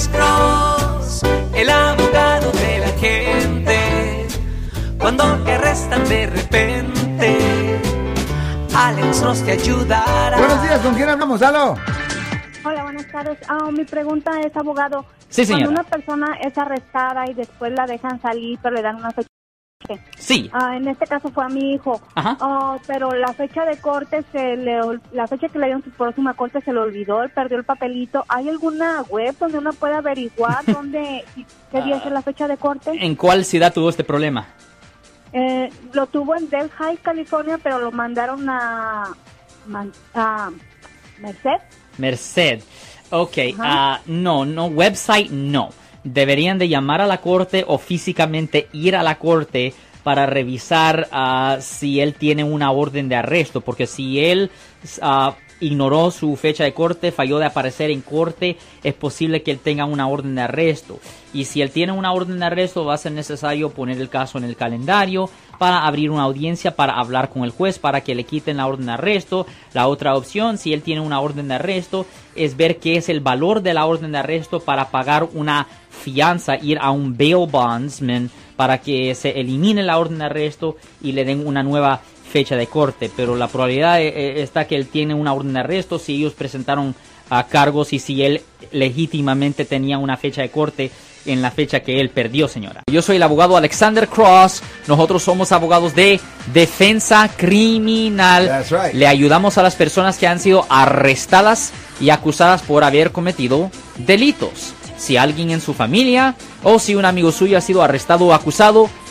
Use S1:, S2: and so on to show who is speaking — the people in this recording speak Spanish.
S1: Alex Cross, el abogado de la gente. Cuando te arrestan de repente, Alex Cross te ayudará.
S2: Buenos días, ¿con quién hablamos? ¡Halo!
S3: Hola, buenas tardes. Ah, mi pregunta es, abogado.
S4: Sí, señora.
S3: Cuando una persona es arrestada y después la dejan salir, pero le dan una fecha.
S4: Sí.
S3: Ah, en este caso fue a mi hijo.
S4: Ajá.
S3: Ah, pero la fecha de corte, se le, la fecha que le dieron su próxima corte se le olvidó, él perdió el papelito. ¿Hay alguna web donde uno pueda averiguar dónde, qué día es la fecha de corte?
S4: ¿En cuál ciudad tuvo este problema?
S3: Eh, lo tuvo en Delhi, California, pero lo mandaron a, a Merced.
S4: Merced. Ok, ah, no, no, website no. Deberían de llamar a la corte o físicamente ir a la corte para revisar ah, si él tiene una orden de arresto, porque si él ah, ignoró su fecha de corte, falló de aparecer en corte, es posible que él tenga una orden de arresto. Y si él tiene una orden de arresto, va a ser necesario poner el caso en el calendario para abrir una audiencia para hablar con el juez para que le quiten la orden de arresto. La otra opción, si él tiene una orden de arresto, es ver qué es el valor de la orden de arresto para pagar una fianza, ir a un bail bondsman para que se elimine la orden de arresto y le den una nueva fecha de corte. Pero la probabilidad eh, eh, está que él tiene una orden de arresto si ellos presentaron a cargos y si él legítimamente tenía una fecha de corte en la fecha que él perdió, señora. Yo soy el abogado Alexander Cross. Nosotros somos abogados de defensa criminal.
S2: Right.
S4: Le ayudamos a las personas que han sido arrestadas y acusadas por haber cometido delitos. Si alguien en su familia o si un amigo suyo ha sido arrestado o acusado,